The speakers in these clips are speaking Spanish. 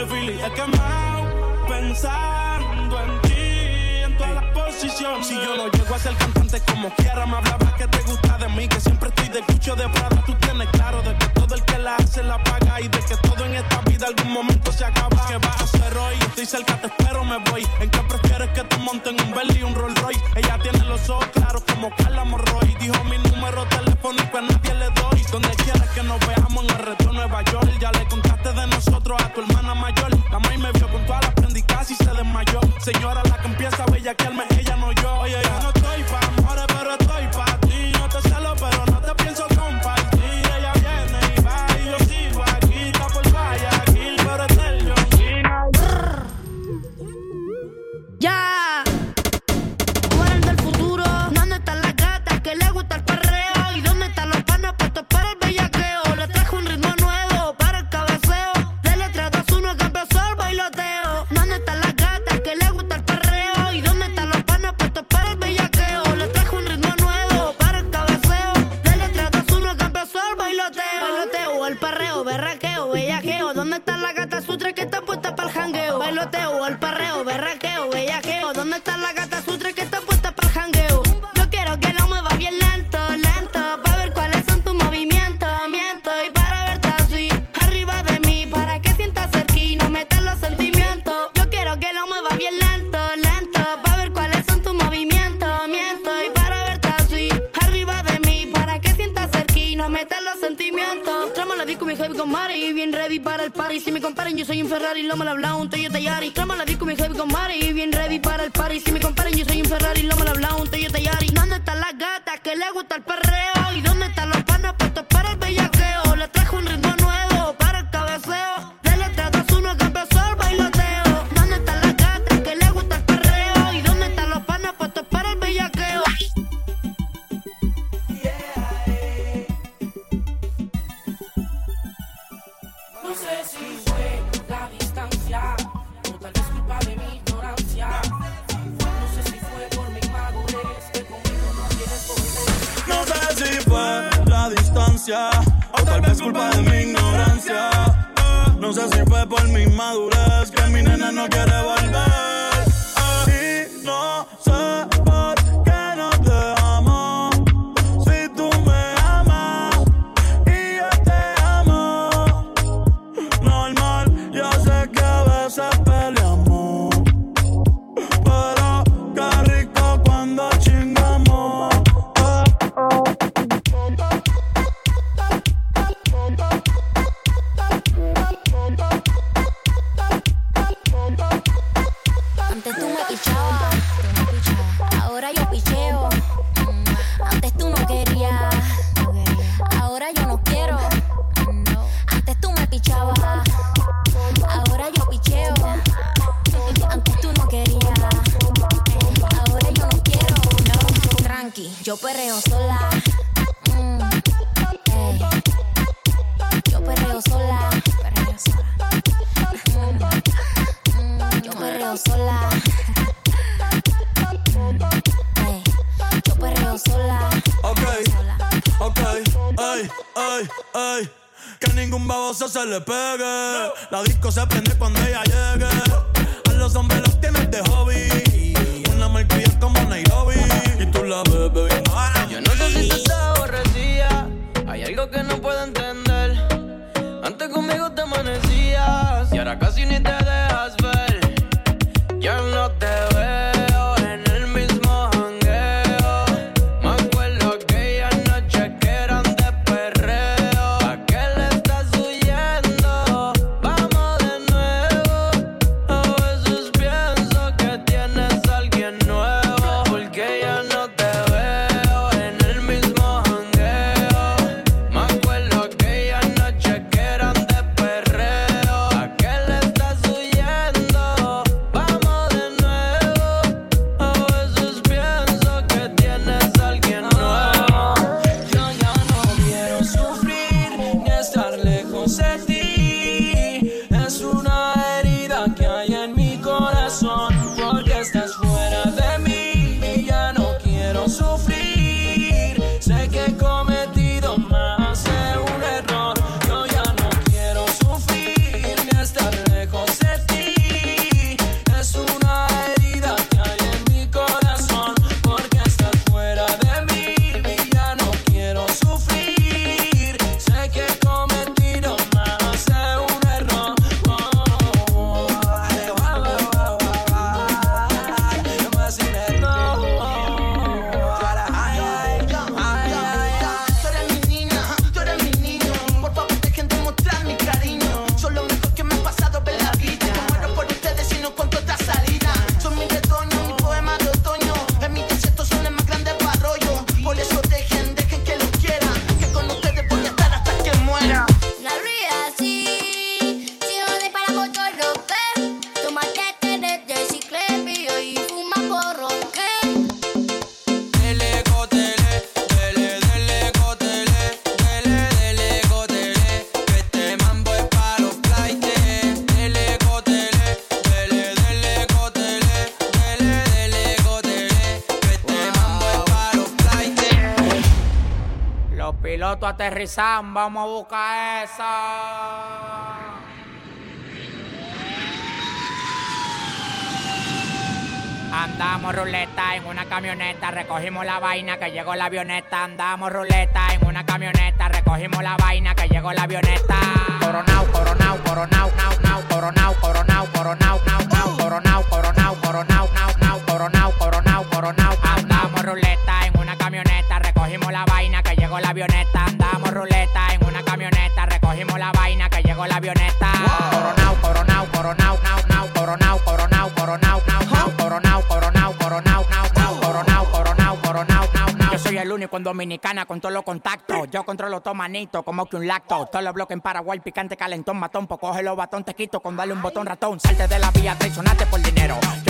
me really he quemado pensando en ti, en todas las posiciones. Si yo no llego a ser cantante como quiera, me hablabas que te gusta de mí, que siempre estoy del cucho de Prada. Tú tienes claro de que todo el que la hace la paga y de que todo en esta vida algún momento se acaba. ¿Qué vas a hacer hoy? Estoy cerca, te espero, me voy. ¿En qué prefieres que te monten un Bentley un Rolls Royce? Ella tiene los ojos claros como Carla Morroy. Dijo mi número telefónico a nadie le doy. Donde Y me vio con todas las prendas y se desmayó. Señora, Ferrari, lo mal hablado, un Toyota Yaris. Clama la disco, mi heavy con Mari, Y bien ready para el party. Si me comparan, yo soy un Ferrari, lo mal hablado, un Toyota Yaris. ¿Dónde están las gatas que le gusta el perreo? ¿Y dónde están los panas puestos para el bellaqueo? Le trajo un distancia. O tal vez culpa de mi ignorancia. No sé si fue por mi madurez que mi nena no quiere volver. Ah, y no sé La disco se prende cuando ella llegue. A los hombres los tienes de hobby. Una marquilla como Nairobi. Y tú la ves bebiendo. Yo no sé si tú te aborrecía. Hay algo que no puedo entender. Antes conmigo te amanecías. Y ahora casi ni te aterrizan, vamos a buscar esa. Andamos ruleta en una camioneta, recogimos la vaina que llegó la avioneta. Andamos ruleta en una camioneta, recogimos la vaina que llegó la avioneta. Coronao, coronao, coronao, nao, nao, coronao, coronao, coronao, nao, nao, coronao, coronao, coronao, nao, nao, coronao, coronao, coronao. Andamos ruleta en una camioneta, recogimos la vaina que llegó la avioneta. Andamos ruleta en una camioneta, recogimos la vaina que llegó la avioneta. Coronao, coronao, coronao, nao, nao, coronao, coronao, coronao, nao, nao, coronao, coronao, coronao, nao, nao, coronao, coronao, coronao, nao, nao. Yo soy el único en Dominicana con todos los contactos. Yo controlo todo manito, como que un lacto. Todos los bloques en Paraguay, picante, calentón, matón. Pues coge los batón, te quito con darle un botón ratón. Salte de la vía, traicionaste por dinero. Yo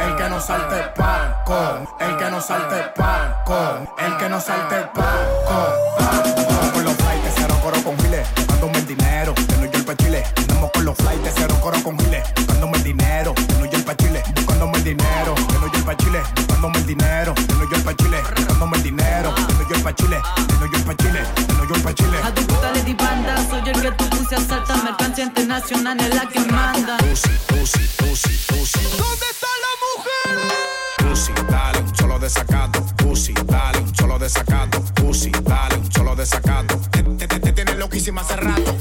El que no salte paco, el que no salte paco, el que no salte paco. Andamos con los flights, cero coro con giles, buscándome el dinero, de New York pa' Chile. Andamos con los flights, cero coro con giles, buscándome el dinero, de New York pa' Chile. Buscándome el dinero, de New York pa' Chile. Buscándome el dinero, de New York pa' Chile. Buscándome el dinero, de New York pa' Chile. De New York pa' Chile, de New York pa' Chile. A tu puta Lady Banda, soy el que tú puse a saltar mercancía internacional es la que manda. Pussy, pussy, pussy, desacato. Pussy, dale un solo desacato. Te, te, te, te tiene loquísima hace rato.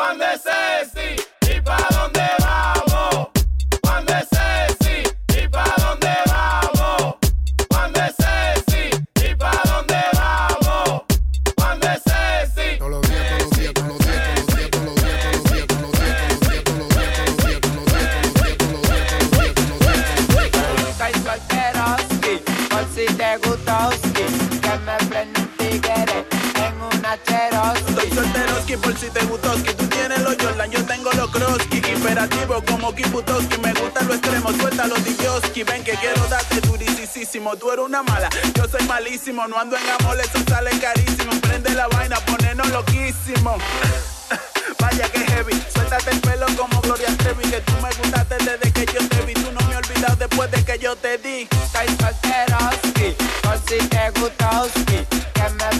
One es así. Divioski. Ven que quiero darte durisísimo. Tú eres una mala, yo soy malísimo. No ando en amor, eso sale carísimo. Prende la vaina, ponernos loquísimo. Vaya que heavy, suéltate el pelo como Gloria Trevi Que tú me gustaste desde que yo te vi Tú no me has olvidado después de que yo te di Soy solteroski, por si te gustoski, que me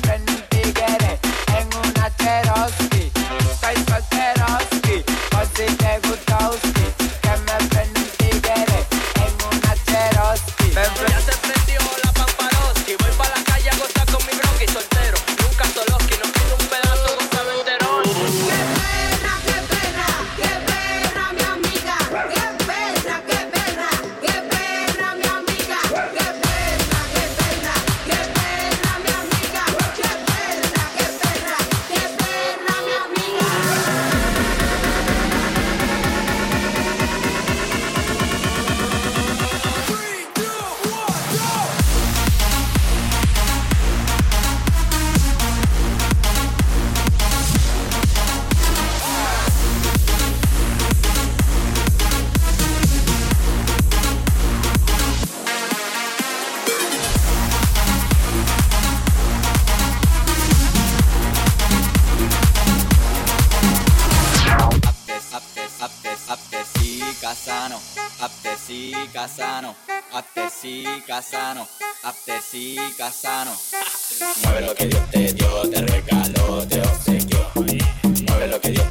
aptesi casano, aptesi casano. Mueve lo que Dios te dio, te regaló, te obsequió. Mueve lo que Dios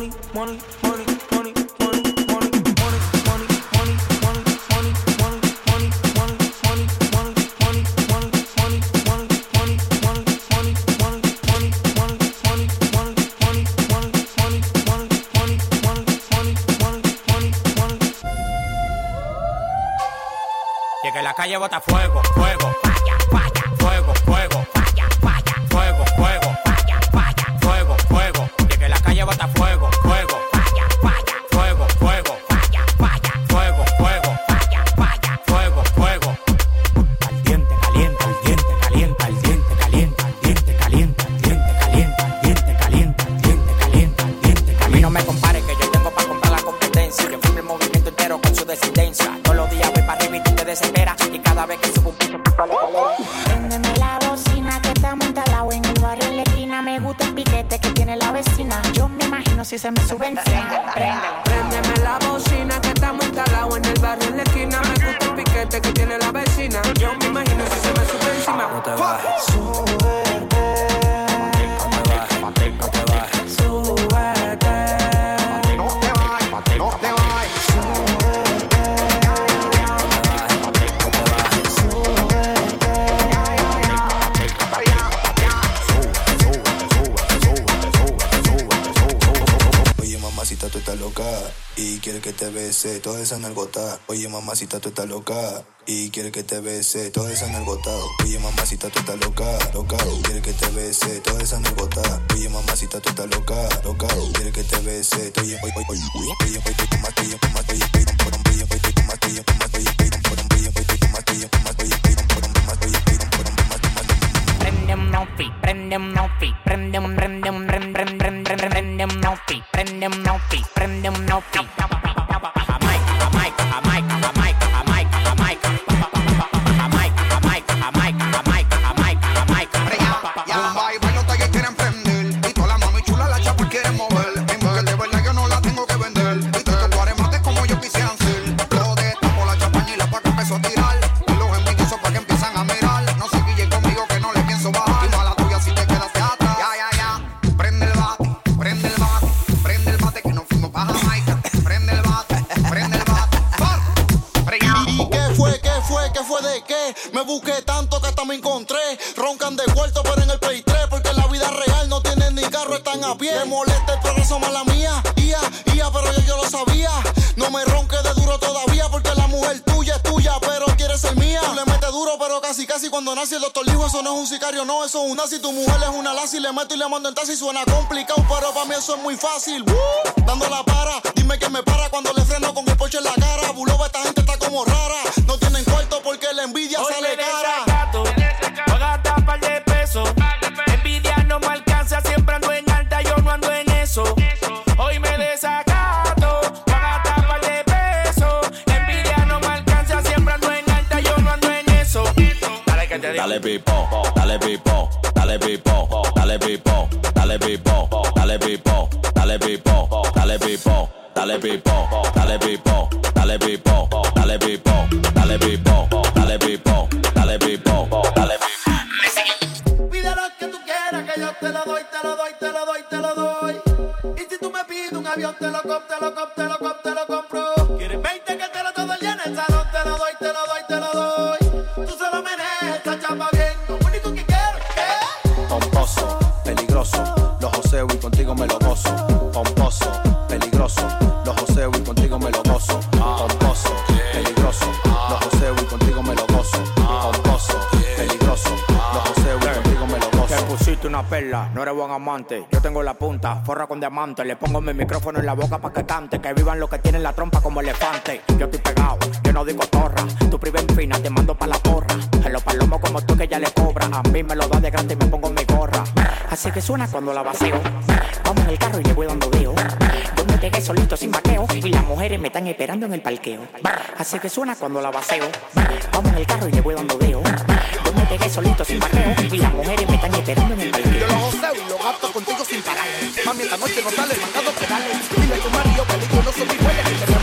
money, money, money, money. calle bota fuego, fuego. bese, todo esa. Oye, mamacita, tú estás loca. Y quiere que te bese, todo esa. Oye, mamacita, tú estás loca, loca. Quiere que te bese, todo esa nalgotada. Oye, mamacita, tú estás loca, loca. Quiere que te bese, oye, oye, oye, oye, oye, oye, oye, oye, oye, oye, oye, oye, oye, prendem nofi, prendem, prendem, prendem, prendem, prendem nofi, prendem nofi, prendem nofi. que fue de qué. Me busqué tanto que hasta me encontré. Roncan de cuarto, pero en el Play 3, porque en la vida real no tienen ni carro, están a pie. Me molesta el progreso, mala mía. Ia, ia, pero yo, yo lo sabía. Cuando nace el doctor dijo eso no es un sicario, no, eso es un nazi. Tu mujer es una lazi, le meto y le mando en taxi. Suena complicado, pero para mí eso es muy fácil. Uh, dando la para, dime que me para cuando le freno con el poche en la cara. Buloba, esta gente está como rara. No tienen cuarto porque la envidia Hoy sale cara. desacato, voy a gastar par de pesos. Dale digo. Dale pipo, dale pipo, dale pipo, dale pipo, dale pipo, dale pipo, dale pipo, dale pipo, dale pipo, dale pipo, dale pipo, dale pipo, dale pipo, dale pipo, dale pipo, Pide lo que tú quieras, que yo te lo doy, te lo doy, te lo doy, te lo doy. Y si tú me pides un avión, te lo compro, te lo compro, te lo compro, te lo compro. ¿Quieres 20 que te lo todo en el salón? Te lo doy, te lo doy, Yo tengo la punta, forra con diamante. Le pongo mi micrófono en la boca pa' que cante. Que vivan los que tienen la trompa como elefante. Yo estoy pegado, yo no digo torra. Tu priva fina, te mando pa' la porra. En los palomos como tú que ya le cobra. A mí me lo da de grande y me pongo mi gorra. Así que suena cuando la vacío. Vamos en el carro y le voy dando deo. Yo me pegué solito sin vaqueo. Y las mujeres me están esperando en el parqueo. Así que suena cuando la vacío. Vamos en el carro y le voy dando deo mantener solito sin marreo y las mujeres me están esperando en el parque. Yo lo joseo y lo gasto contigo sin parar. Mami, esta noche no sale, mandado pedales. Dile a tu marido que yo no soy mi huella